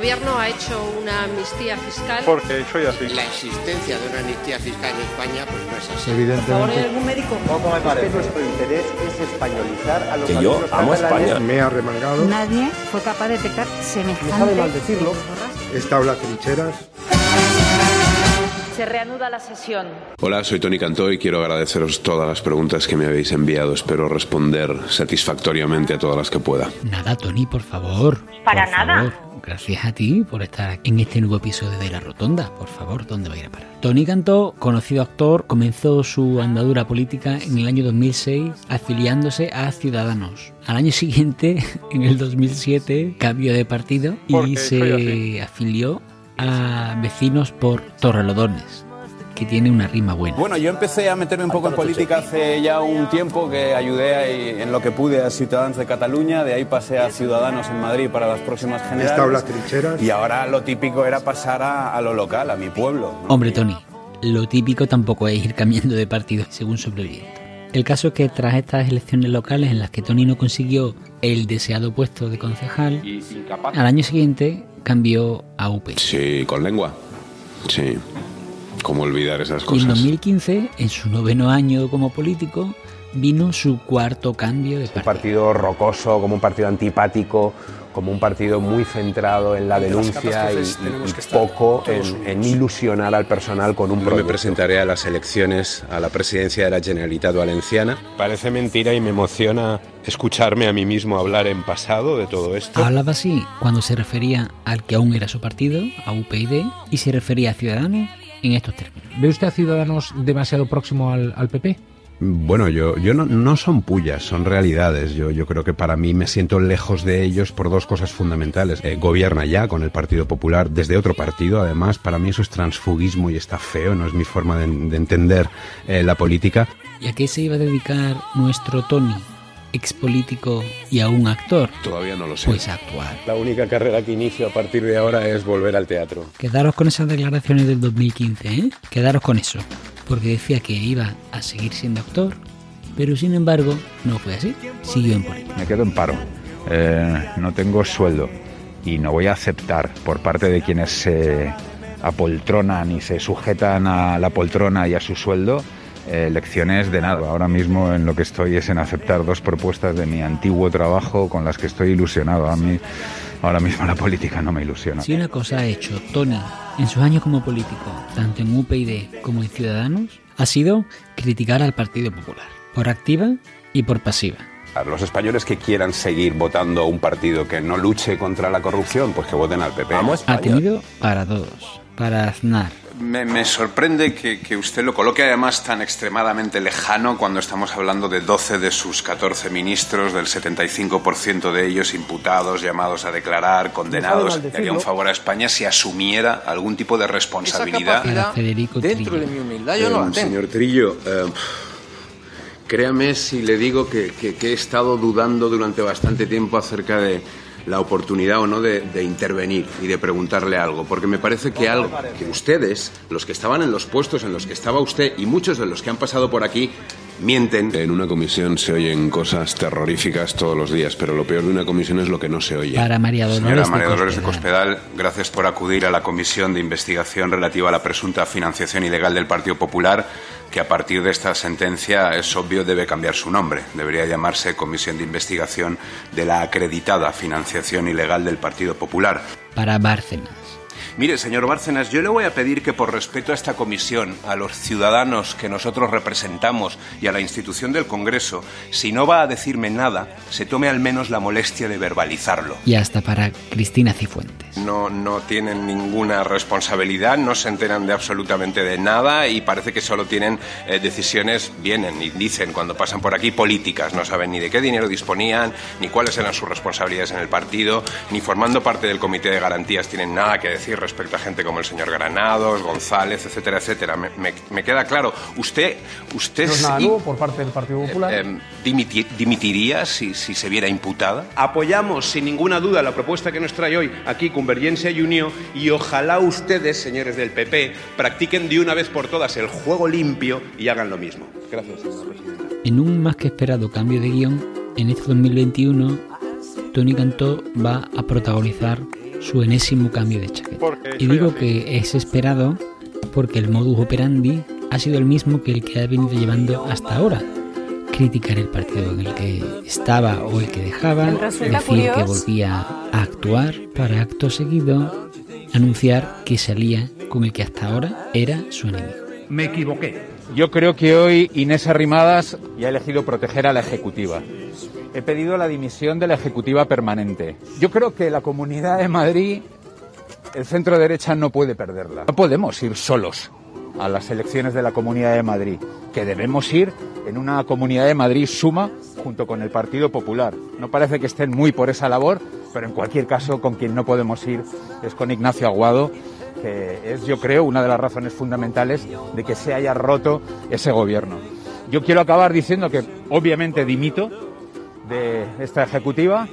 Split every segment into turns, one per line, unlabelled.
gobierno ha hecho una amnistía fiscal.
Porque soy así.
La existencia de una amnistía fiscal en España pues no es así.
Evidentemente.
algún médico?
Poco me parece. nuestro interés es españolizar a los
Que yo amo España.
Me ha remangado.
Nadie fue capaz de detectar semejante...
Me sabe mal decirlo.
En las trincheras.
Se reanuda la sesión.
Hola, soy Tony Cantó y quiero agradeceros todas las preguntas que me habéis enviado. Espero responder satisfactoriamente a todas las que pueda.
Nada, Tony, por favor.
Para
Por
nada.
favor. Gracias a ti por estar en este nuevo episodio de La Rotonda. Por favor, ¿dónde va a ir a parar? Tony Cantó, conocido actor, comenzó su andadura política en el año 2006 afiliándose a Ciudadanos. Al año siguiente, en el 2007, cambió de partido y
Porque
se afilió a Vecinos por Torrelodones, que tiene una rima buena.
Bueno, yo empecé a meterme un poco en política hace ya un tiempo que ayudé ahí en lo que pude a Ciudadanos de Cataluña, de ahí pasé a Ciudadanos en Madrid para las próximas generales
trincheras.
y ahora lo típico era pasar a, a lo local, a mi pueblo. ¿no?
Hombre, Tony, lo típico tampoco es ir cambiando de partido según sobreviviendo. El caso es que tras estas elecciones locales en las que Tony no consiguió el deseado puesto de concejal, al año siguiente cambió a UP.
Sí, con lengua. Sí. ¿Cómo olvidar esas
Y en
cosas?
2015, en su noveno año como político, vino su cuarto cambio de
un
partido.
partido rocoso, como un partido antipático, como un partido muy centrado en la denuncia y, y- y poco en, en ilusionar al personal con un
No me presentaré a las elecciones a la presidencia de la Generalitat Valenciana. Parece mentira y me emociona escucharme a mí mismo hablar en pasado de todo esto.
Hablaba así cuando se refería al que aún era su partido, a UPyD, y se refería a Ciudadanos en estos términos.
¿Ve usted a Ciudadanos demasiado próximo al, al PP?
Bueno, yo, yo no, no son pullas, son realidades. Yo, yo creo que para mí me siento lejos de ellos por dos cosas fundamentales. Eh, gobierna ya con el Partido Popular desde otro partido, además. Para mí eso es transfugismo y está feo, no es mi forma de, de entender eh, la política.
¿Y a qué se iba a dedicar nuestro Tony, expolítico y aún actor?
Todavía no lo sé.
Pues actuar.
La única carrera que inicio a partir de ahora es volver al teatro.
Quedaros con esas declaraciones del 2015, ¿eh? Quedaros con eso. Porque decía que iba a seguir siendo actor, pero sin embargo no fue así. Siguió en política.
Me quedo en paro. Eh, no tengo sueldo y no voy a aceptar por parte de quienes se apoltronan y se sujetan a la poltrona y a su sueldo eh, lecciones de nada. Ahora mismo en lo que estoy es en aceptar dos propuestas de mi antiguo trabajo con las que estoy ilusionado. A mí ahora mismo la política no me ilusiona.
Si una cosa ha hecho Tony en sus años como político, tanto en UPyD como en Ciudadanos, ha sido criticar al Partido Popular, por activa y por pasiva.
A los españoles que quieran seguir votando a un partido que no luche contra la corrupción, pues que voten al PP.
Ha tenido para todos, para Aznar,
Me, me sorprende que, que usted lo coloque además tan extremadamente lejano cuando estamos hablando de 12 de sus 14 ministros, del 75% de ellos imputados, llamados a declarar, condenados. Le haría un favor a España si asumiera algún tipo de responsabilidad.
Federico
dentro
Trillo.
de mi humildad yo no la
Eh,
tengo.
señor Trillo, eh, créame si le digo que, que- que he estado dudando durante bastante tiempo acerca de la oportunidad o no de, intervenir y de preguntarle algo, porque me parece que algo que ustedes, los que estaban en los puestos en los que estaba usted y muchos de los que han pasado por aquí, mienten. En una comisión se oyen cosas terroríficas todos los días, pero lo peor de una comisión es lo que no se oye.
Para María Dolores
Señora
de
María Dolores de
Cospedal.
Cospedal, gracias por acudir a la comisión de investigación relativa a la presunta financiación ilegal del Partido Popular, que a partir de esta sentencia es obvio debe cambiar su nombre. Debería llamarse Comisión de Investigación de la acreditada financiación ilegal del Partido Popular.
Para Bárcenas.
Mire, señor Bárcenas, yo le voy a pedir que por respeto a esta comisión, a los ciudadanos que nosotros representamos y a la institución del Congreso, si no va a decirme nada, se tome al menos la molestia de verbalizarlo.
Y hasta para Cristina Cifuentes.
No, no tienen ninguna responsabilidad, no se enteran de absolutamente de nada y parece que solo tienen eh, decisiones, vienen y dicen cuando pasan por aquí políticas, no saben ni de qué dinero disponían, ni cuáles eran sus responsabilidades en el partido, ni formando parte del comité de garantías tienen nada que decir respecto a gente como el señor Granados, González, etcétera, etcétera. Me, me- me queda claro, usted, usted
No es nada nuevo por parte del Partido Popular.
eh, dimiti- dimitiría si, si se viera imputada.
Apoyamos sin ninguna duda la propuesta que nos trae hoy aquí Convergencia y Unión y ojalá ustedes, señores del PP, practiquen de una vez por todas el juego limpio y hagan lo mismo. Gracias, señora presidenta.
En un más que esperado cambio de guion, en este 2021 Tony Cantó va a protagonizar su enésimo cambio de chaqueta. Y digo que es esperado porque el modus operandi ha sido el mismo que el que ha venido llevando hasta ahora. Criticar el partido en el que estaba o el que dejaba, decir que volvía a actuar para acto seguido anunciar que salía con el que hasta ahora era su enemigo.
Me equivoqué. Yo creo que hoy Inés Arrimadas ya ha elegido proteger a la Ejecutiva. He pedido la dimisión de la Ejecutiva permanente. Yo creo que la Comunidad de Madrid, el centro derecha no puede perderla. No podemos ir solos a las elecciones de la Comunidad de Madrid, que debemos ir en una Comunidad de Madrid suma junto con el Partido Popular. No parece que estén muy por esa labor, pero en cualquier caso con quien no podemos ir es con Ignacio Aguado, que es, yo creo, una de las razones fundamentales de que se haya roto ese gobierno. Yo quiero acabar diciendo que obviamente dimito de esta ejecutiva,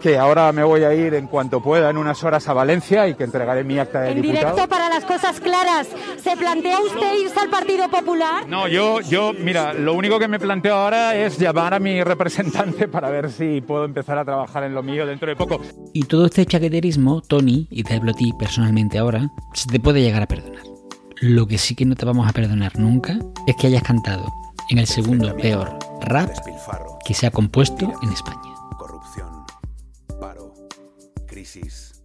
que ahora me voy a ir en cuanto pueda en unas horas a Valencia y que entregaré mi acta de
en
diputado.
directo para las cosas claras, ¿se plantea usted irse al Partido Popular?
No, yo, yo, mira, lo único que me planteo ahora es llamar a mi representante para ver si puedo empezar a trabajar en lo mío dentro de poco.
Y todo este chaqueterismo, Tony, y te hablo a ti personalmente ahora, se te puede llegar a perdonar. Lo que sí que no te vamos a perdonar nunca es que hayas cantado en el segundo peor rap que se ha compuesto en España.
Corrupción, paro, crisis.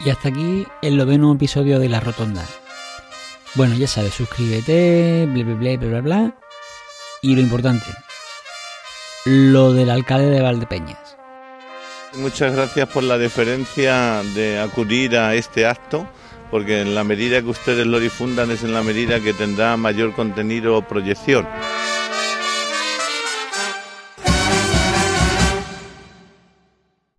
Y hasta aquí el noveno episodio de La Rotonda. Bueno, ya sabes, suscríbete, bla bla bla bla bla bla. Y lo importante, lo del alcalde de Valdepeñas.
Muchas gracias por la deferencia de acudir a este acto, porque en la medida que ustedes lo difundan es en la medida que tendrá mayor contenido o proyección.